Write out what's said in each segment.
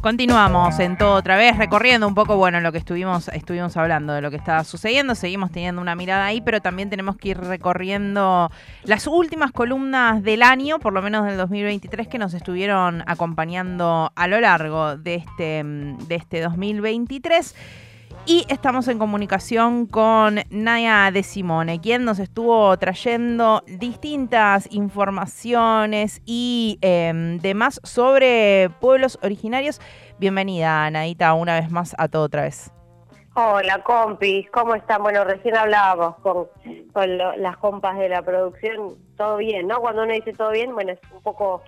Continuamos en todo otra vez, recorriendo un poco, bueno, lo que estuvimos, estuvimos hablando, de lo que estaba sucediendo. Seguimos teniendo una mirada ahí, pero también tenemos que ir recorriendo las últimas columnas del año, por lo menos del 2023, que nos estuvieron acompañando a lo largo de este, de este 2023. Y estamos en comunicación con Naya De Simone, quien nos estuvo trayendo distintas informaciones y em, demás sobre pueblos originarios. Bienvenida, Nadita, una vez más a todo otra vez. Hola, compis, ¿cómo están? Bueno, recién hablábamos con, las compas de la producción, todo bien, ¿no? Cuando uno dice todo bien, bueno, es un poco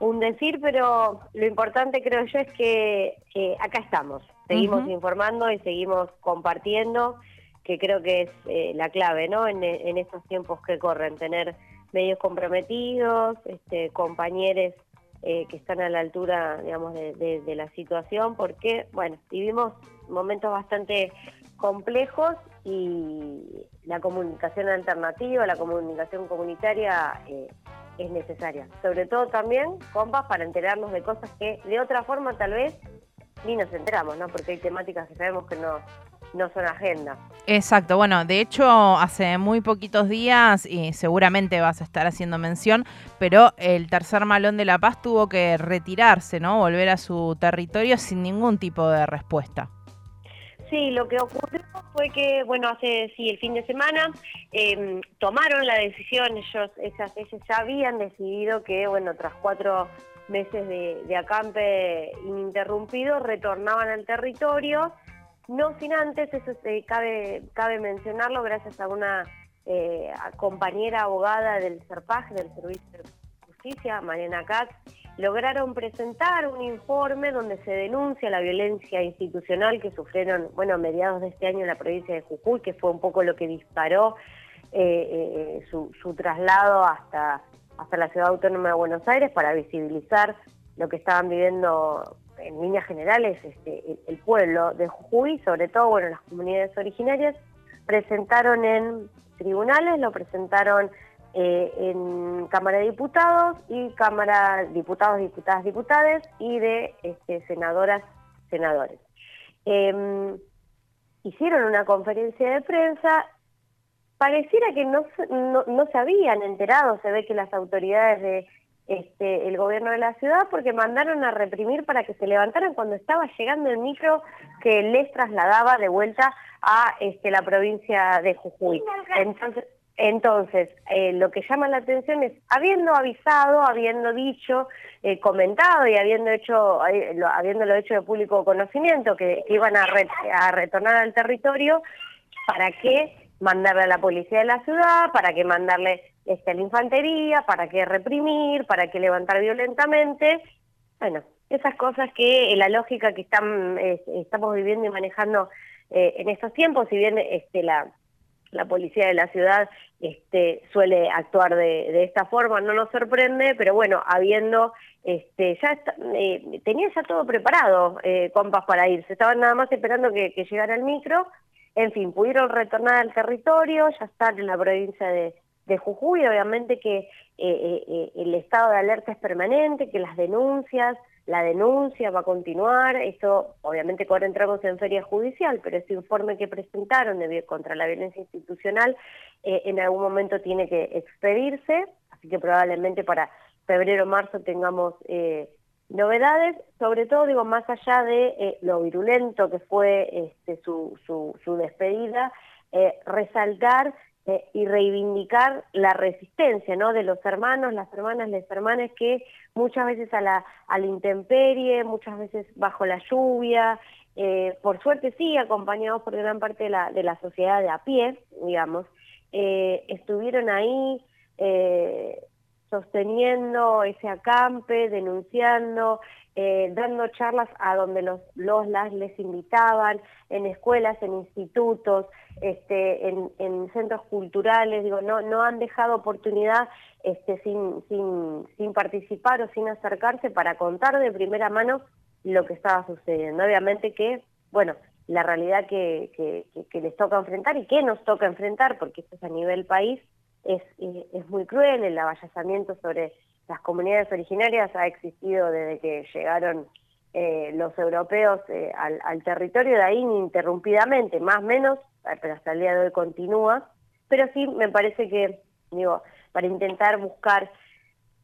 un decir, pero lo importante creo yo es que acá estamos, seguimos informando y seguimos compartiendo, que creo que es eh, la clave, ¿no? En, estos tiempos que corren, tener medios comprometidos, este, compañeros eh, que están a la altura, digamos, de, la situación, porque, bueno, vivimos momentos bastante complejos y la comunicación alternativa, la comunicación comunitaria eh, es necesaria. Sobre todo también, compas, para enterarnos de cosas que de otra forma tal vez ni nos enteramos, ¿no? Porque hay temáticas que sabemos que no, no son agenda. Exacto, bueno, de hecho hace muy poquitos días, y seguramente vas a estar haciendo mención, pero el tercer malón de La Paz tuvo que retirarse, ¿no? Volver a su territorio sin ningún tipo de respuesta. Sí, lo que ocurrió fue que, bueno, hace sí, el fin de semana em, tomaron la decisión, ellos, esas, ellos ya habían decidido que, bueno, tras cuatro meses de, acampe ininterrumpido, retornaban al territorio, no sin antes, eso se, cabe, cabe mencionarlo, gracias a una eh, compañera abogada del CERPAG, del Servicio de Justicia, Mariana Katz, lograron presentar un informe donde se denuncia la violencia institucional que sufrieron, bueno, a mediados de este año en la provincia de Jujuy, que fue un poco lo que disparó eh, eh, su, su traslado hasta hasta la Ciudad Autónoma de Buenos Aires para visibilizar lo que estaban viviendo en líneas generales este, el, pueblo de Jujuy, sobre todo bueno las comunidades originarias, presentaron en tribunales, lo presentaron eh, en Cámara de Diputados y Cámara Diputados, Diputadas, Diputades y de este, senadoras, senadores. Em, hicieron una conferencia de prensa pareciera que no, no, se habían enterado, se ve que las autoridades de este, el gobierno de la ciudad, porque mandaron a reprimir para que se levantaran cuando estaba llegando el micro que les trasladaba de vuelta a este, la provincia de Jujuy. Entonces, entonces eh, lo que llama la atención es, habiendo avisado, habiendo dicho, eh, comentado y habiendo hecho, eh, lo, habiéndolo hecho de público conocimiento que, iban a, a retornar al territorio, ¿para qué mandarle a la policía de la ciudad, para que mandarle este, a la infantería, para que reprimir, para que levantar violentamente. Bueno, esas cosas que eh, la lógica que están, estamos viviendo y manejando eh, en estos tiempos, si bien este, la, la policía de la ciudad este, suele actuar de, esta forma, no nos sorprende, pero bueno, habiendo, este, ya eh, tenía ya todo preparado, eh, compas, para irse, estaban nada más esperando que llegara el micro, en fin, pudieron retornar al territorio, ya están en la provincia de, Jujuy, obviamente que eh, eh, eh, el estado de alerta es permanente, que las denuncias, la denuncia va a continuar, esto obviamente ahora entramos en feria judicial, pero ese informe que presentaron de, contra la violencia institucional en algún momento tiene que expedirse, así que probablemente para febrero o marzo tengamos Novedades, sobre todo, digo, más allá de eh, lo virulento que fue este, su, su, despedida, eh, resaltar eh, y reivindicar la resistencia ¿no? de los hermanos, las hermanas, las hermanas que muchas veces a la, a intemperie, muchas veces bajo la lluvia, por suerte sí, acompañados por gran parte de la, de la sociedad de a pie, digamos, estuvieron ahí sosteniendo ese acampe, denunciando, eh, dando charlas a donde los, los las les invitaban, en escuelas, en institutos, este, en, centros culturales, digo, no, no han dejado oportunidad este, sin, sin, sin participar o sin acercarse para contar de primera mano lo que estaba sucediendo. Obviamente que, bueno, la realidad que, que, que les toca enfrentar y que nos toca enfrentar, porque esto es a nivel país, es, es muy cruel, el avallazamiento sobre las comunidades originarias ha existido desde que llegaron eh, los europeos eh, al, territorio de ahí ininterrumpidamente, más o menos, pero hasta el día de hoy continúa. Pero sí me parece que, digo, para intentar buscar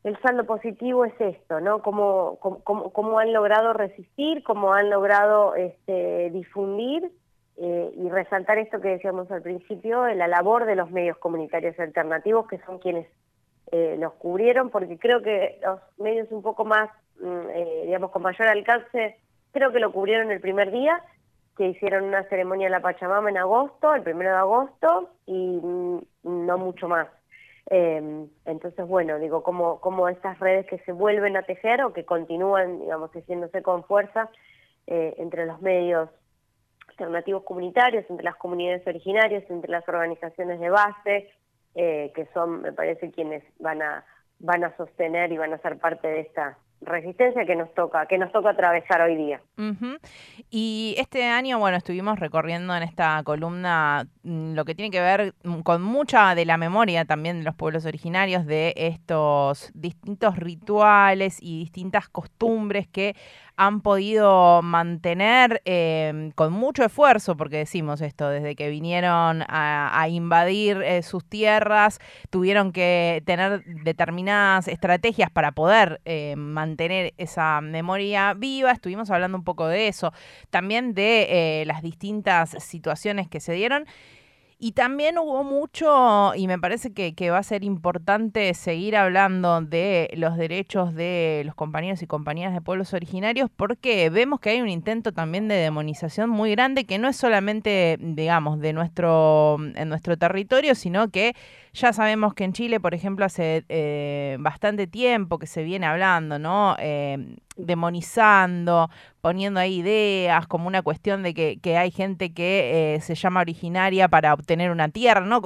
el saldo positivo es esto, ¿no? Cómo, cómo, han logrado resistir, cómo han logrado este, difundir eh, y resaltar esto que decíamos al principio, la labor de los medios comunitarios alternativos, que son quienes eh, los cubrieron, porque creo que los medios un poco más, mm, eh, digamos, con mayor alcance, creo que lo cubrieron el primer día, que hicieron una ceremonia en la Pachamama en agosto, el primero de agosto, y mm, no mucho más. Eh, entonces, bueno, digo, como, como estas redes que se vuelven a tejer o que continúan, digamos, tejiéndose con fuerza eh, entre los medios alternativos comunitarios, entre las comunidades originarias, entre las organizaciones de base, eh, que son, me parece, quienes van a, van a sostener y van a ser parte de esta resistencia que nos toca, que nos toca atravesar hoy día. Y este año, bueno, estuvimos recorriendo en esta columna mm, lo que tiene que ver mm, con mucha de la memoria también de los pueblos originarios, de estos distintos rituales y distintas costumbres que han podido mantener em, con mucho esfuerzo, porque decimos esto, desde que vinieron a, invadir eh, sus tierras, tuvieron que tener determinadas estrategias para poder eh, mantener esa memoria viva. Estuvimos hablando un poco de eso, también de eh, las distintas situaciones que se dieron. Y también hubo mucho, y me parece que, va a ser importante seguir hablando de los derechos de los compañeros y compañeras de pueblos originarios, porque vemos que hay un intento también de demonización muy grande, que no es solamente, digamos, de nuestro, en nuestro territorio, sino que ya sabemos que en Chile, por ejemplo, hace eh, bastante tiempo que se viene hablando, ¿no? Eh, demonizando, poniendo ahí ideas, como una cuestión de que, que hay gente que eh, se llama originaria para obtener una tierra, ¿no?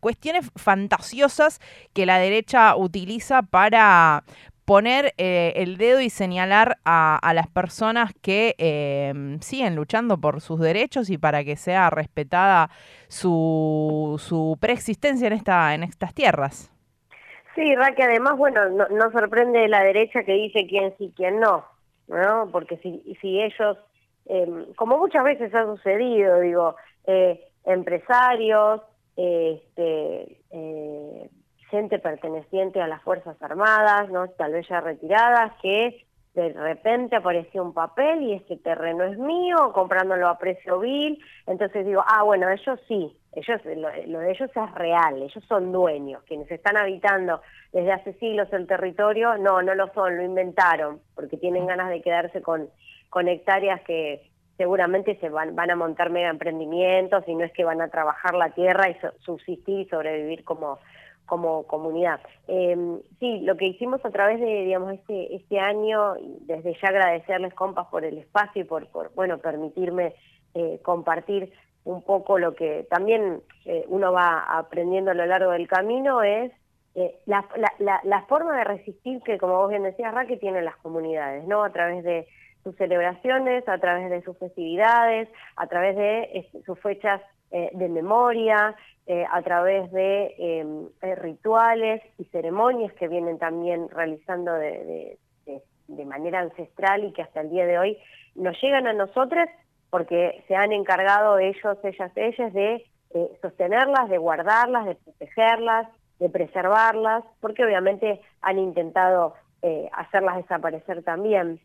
Cuestiones fantasiosas que la derecha utiliza para, poner eh, el dedo y señalar a, las personas que em, siguen luchando por sus derechos y para que sea respetada su, su preexistencia en, esta, en estas tierras. Sí, Raque, además, bueno, no, sorprende la derecha que dice quién sí, quién no, ¿no? Porque si, si ellos, em, como muchas veces ha sucedido, digo, eh, empresarios, este, eh, gente perteneciente a las Fuerzas Armadas, ¿no? tal vez ya retiradas, que de repente apareció un papel y este terreno es mío, comprándolo a precio vil, entonces digo, ah, bueno, ellos sí, ellos lo, de ellos es real, ellos son dueños, quienes están habitando desde hace siglos el territorio, no, no lo son, lo inventaron, porque tienen ganas de quedarse con, con hectáreas que seguramente se van, van a montar mega emprendimientos y no es que van a trabajar la tierra y subsistir y sobrevivir como como comunidad. Em, sí, lo que hicimos a través de, digamos, este, este año, desde ya agradecerles, compas, por el espacio y por, por bueno, permitirme eh, compartir un poco lo que también eh, uno va aprendiendo a lo largo del camino, es eh, la, la, la, forma de resistir que, como vos bien decías, Raque, tienen las comunidades, ¿no? A través de sus celebraciones, a través de sus festividades, a través de sus fechas de memoria, eh, a través de em, eh, rituales y ceremonias que vienen también realizando de, manera ancestral y que hasta el día de hoy nos llegan a nosotros porque se han encargado ellos, ellas, ellas de eh, sostenerlas, de guardarlas, de protegerlas, de preservarlas, porque obviamente han intentado hacerlas desaparecer también.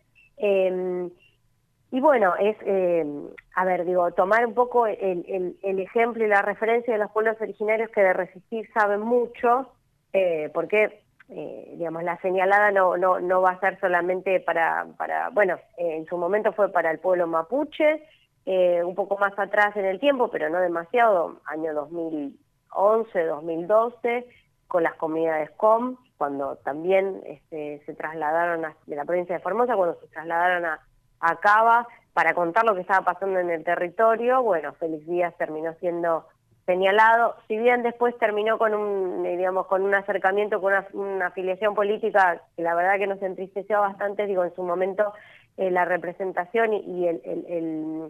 Y bueno, es, eh, a ver, digo, tomar un poco el, el, ejemplo y la referencia de los pueblos originarios que de resistir saben mucho, eh, porque, eh, digamos, la señalada no, no, no va a ser solamente para, para bueno, en su momento fue para el pueblo mapuche, un poco más atrás en el tiempo, pero no demasiado, año 2011, 2012, con las comunidades COM, cuando también este, se trasladaron de la provincia de Formosa, cuando se trasladaron a acaba para contar lo que estaba pasando en el territorio. Bueno, Félix Díaz terminó siendo señalado, si bien después terminó con un, digamos, con un acercamiento, con una, afiliación política que la verdad que nos entristeció bastante, digo, en su momento eh, la representación y, el,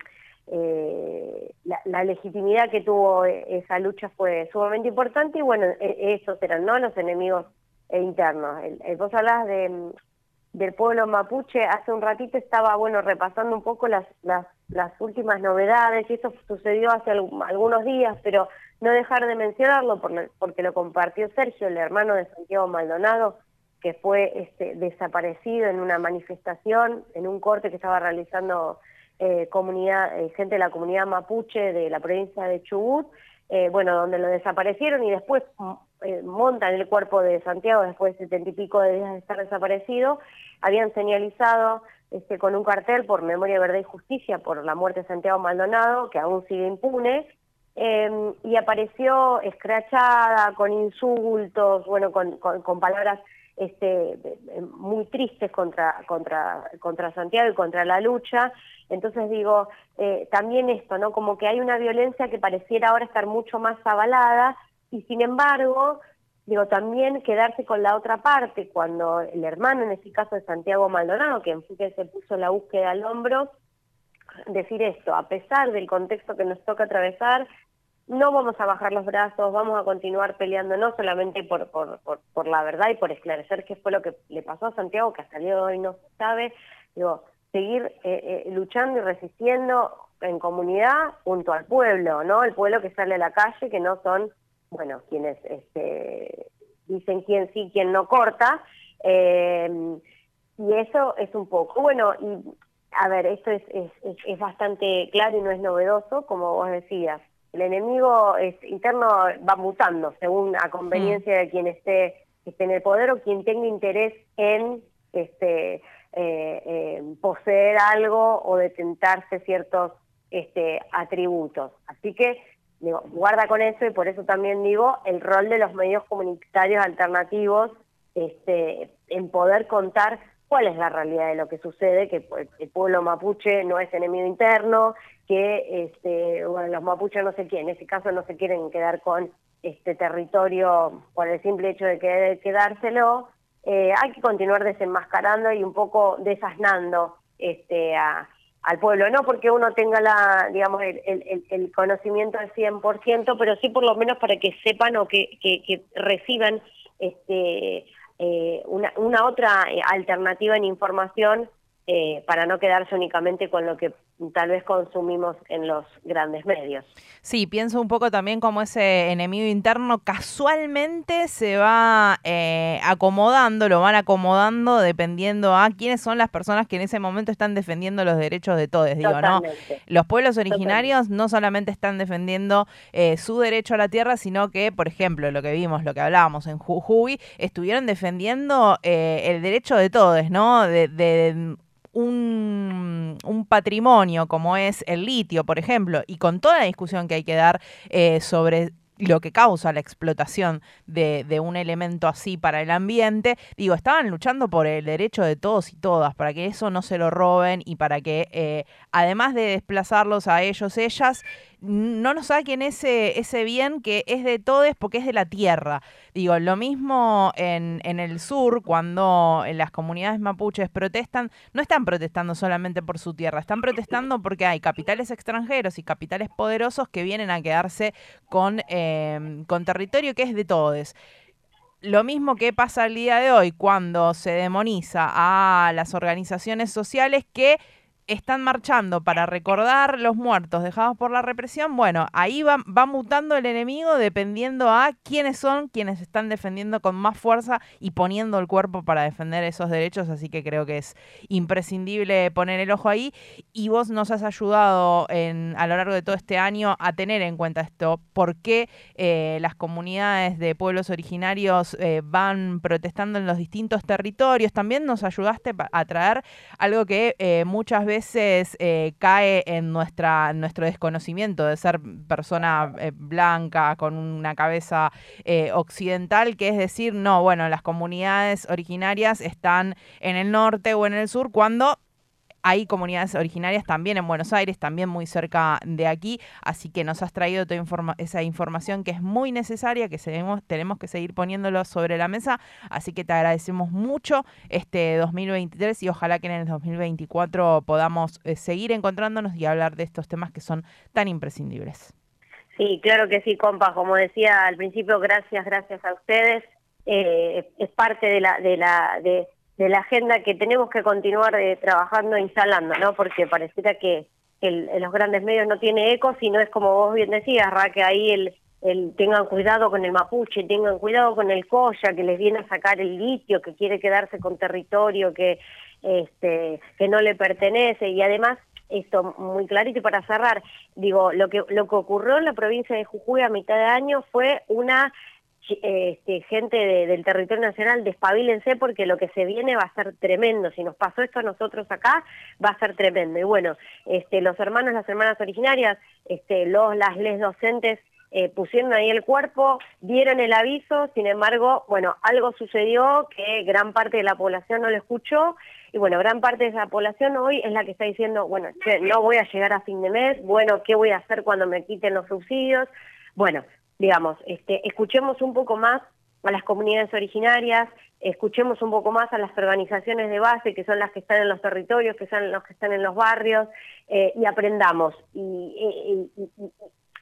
eh, la, legitimidad que tuvo esa lucha fue sumamente importante y bueno, e, esos eran no los enemigos internos. vos hablabas de del pueblo mapuche. Hace un ratito estaba, bueno, repasando un poco las, las, las últimas novedades y eso sucedió hace algunos días, pero no dejar de mencionarlo porque lo compartió Sergio, el hermano de Santiago Maldonado, que fue este, desaparecido en una manifestación, en un corte que estaba realizando eh, comunidad, eh, gente de la comunidad mapuche de la provincia de Chubut, eh, bueno, donde lo desaparecieron y después mm, montan el cuerpo de Santiago después de setenta y pico de días de estar desaparecido, habían señalizado este, con un cartel por Memoria, Verdad y Justicia por la muerte de Santiago Maldonado, que aún sigue impune, em, y apareció escrachada, con insultos, bueno, con, con palabras este, muy tristes contra, contra, contra Santiago y contra la lucha. Entonces digo, eh, también esto, ¿no? Como que hay una violencia que pareciera ahora estar mucho más avalada y sin embargo, digo, también quedarse con la otra parte, cuando el hermano, en este caso de Santiago Maldonado, que en que se puso la búsqueda al hombro, decir esto, a pesar del contexto que nos toca atravesar, no vamos a bajar los brazos, vamos a continuar peleando no solamente por, por, por, la verdad y por esclarecer qué fue lo que le pasó a Santiago, que hasta el hoy no se sabe, digo, seguir eh, eh, luchando y resistiendo en comunidad junto al pueblo, ¿no? El pueblo que sale a la calle, que no son, bueno, quienes este, dicen quién sí, quién no corta, eh, y eso es un poco, bueno, y a ver, esto es, es, es bastante claro y no es novedoso, como vos decías, el enemigo es, interno va mutando según a conveniencia de quien esté, esté, en el poder o quien tenga interés en este eh, poseer algo o detentarse ciertos este, atributos. Así que digo, guarda con eso y por eso también digo el rol de los medios comunitarios alternativos este, en poder contar cuál es la realidad de lo que sucede, que el pueblo mapuche no es enemigo interno, que este, bueno, los mapuches no sé qué, en ese caso no se quieren quedar con este territorio por el simple hecho de que quedárselo, eh, hay que continuar desenmascarando y un poco desasnando este, al pueblo, no porque uno tenga la, digamos, el, el, el conocimiento al 100%, pero sí por lo menos para que sepan o que, que, que reciban este, eh, una, una, otra eh, alternativa en información eh, para no quedarse únicamente con lo que tal vez consumimos en los grandes medios. Sí, pienso un poco también como ese enemigo interno casualmente se va eh, acomodando, lo van acomodando dependiendo a quiénes son las personas que en ese momento están defendiendo los derechos de todos, digo, ¿no? Los pueblos originarios no solamente están defendiendo eh, su derecho a la tierra, sino que, por ejemplo, lo que vimos, lo que hablábamos en Jujuy, estuvieron defendiendo eh, el derecho de todos, ¿no? de un, un, patrimonio como es el litio, por ejemplo, y con toda la discusión que hay que dar eh, sobre lo que causa la explotación de, de, un elemento así para el ambiente, digo, estaban luchando por el derecho de todos y todas, para que eso no se lo roben y para que, eh, además de desplazarlos a ellos, ellas, no nos saquen ese, ese bien que es de todos porque es de la tierra. Digo, lo mismo en, en el sur, cuando las comunidades mapuches protestan, no están protestando solamente por su tierra, están protestando porque hay capitales extranjeros y capitales poderosos que vienen a quedarse con, em, con territorio que es de todos lo mismo que pasa el día de hoy cuando se demoniza a las organizaciones sociales que están marchando para recordar los muertos dejados por la represión, bueno, ahí va, va, mutando el enemigo dependiendo a quiénes son quienes están defendiendo con más fuerza y poniendo el cuerpo para defender esos derechos, así que creo que es imprescindible poner el ojo ahí. Y vos nos has ayudado en, a lo largo de todo este año a tener en cuenta esto, por qué eh, las comunidades de pueblos originarios eh, van protestando en los distintos territorios, también nos ayudaste a traer algo que eh, muchas veces veces eh, cae en nuestra, nuestro desconocimiento de ser persona eh, blanca con una cabeza eh, occidental, que es decir, no, bueno, las comunidades originarias están en el norte o en el sur cuando hay comunidades originarias también en Buenos Aires, también muy cerca de aquí, así que nos has traído toda esa información que es muy necesaria, que tenemos que seguir poniéndolo sobre la mesa, así que te agradecemos mucho este 2023 y ojalá que en el 2024 podamos eh, seguir encontrándonos y hablar de estos temas que son tan imprescindibles. Sí, claro que sí, compa. Como decía al principio, gracias, gracias a ustedes. Eh, es parte de la, de la, de, de la agenda que tenemos que continuar eh, trabajando, instalando, ¿no? Porque pareciera que, el, los grandes medios no tiene eco, sino es como vos bien decías, Ra, que ahí el, el, tengan cuidado con el mapuche, tengan cuidado con el coya que les viene a sacar el litio, que quiere quedarse con territorio que, este, que no le pertenece y además esto muy clarito y para cerrar, digo, lo que, lo que ocurrió en la provincia de Jujuy a mitad de año fue una este, gente del territorio nacional, despabilense porque lo que se viene va a ser tremendo. Si nos pasó esto a nosotros acá, va a ser tremendo. Y bueno, este, los hermanos, las hermanas originarias, este, los, las les docentes eh, pusieron ahí el cuerpo, dieron el aviso, sin embargo, bueno, algo sucedió que gran parte de la población no lo escuchó y bueno, gran parte de esa población hoy es la que está diciendo, bueno, no voy a llegar a fin de mes, bueno, ¿qué voy a hacer cuando me quiten los subsidios? Bueno, digamos, este, escuchemos un poco más a las comunidades originarias, escuchemos un poco más a las organizaciones de base, que son las que están en los territorios, que son los que están en los barrios, eh, y aprendamos. Y,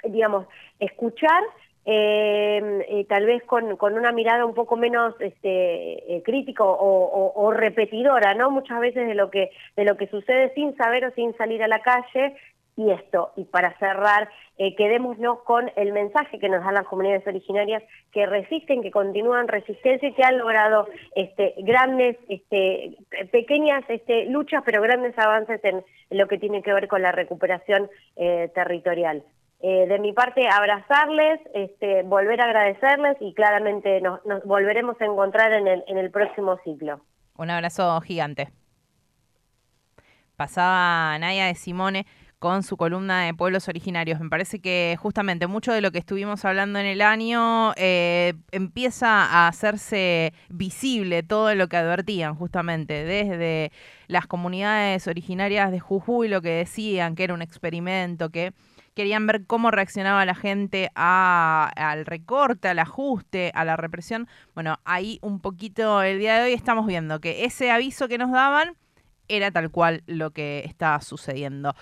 digamos, escuchar eh, tal vez con, con, una mirada un poco menos este, eh, crítica o, o, repetidora, ¿no? Muchas veces de lo que de lo que sucede sin saber o sin salir a la calle y esto, y para cerrar, eh, quedémonos con el mensaje que nos dan las comunidades originarias que resisten, que continúan resistencia y que han logrado este, grandes, este, pequeñas este, luchas, pero grandes avances en, lo que tiene que ver con la recuperación eh, territorial. Eh, de mi parte, abrazarles, este, volver a agradecerles y claramente nos, volveremos a encontrar en el, en el próximo ciclo. Un abrazo gigante. Pasaba Naya de Simone con su columna de pueblos originarios. Me parece que justamente mucho de lo que estuvimos hablando en el año eh, empieza a hacerse visible todo lo que advertían justamente desde las comunidades originarias de Jujuy, lo que decían que era un experimento, que querían ver cómo reaccionaba la gente al recorte, al ajuste, a la represión. Bueno, ahí un poquito el día de hoy estamos viendo que ese aviso que nos daban era tal cual lo que estaba sucediendo.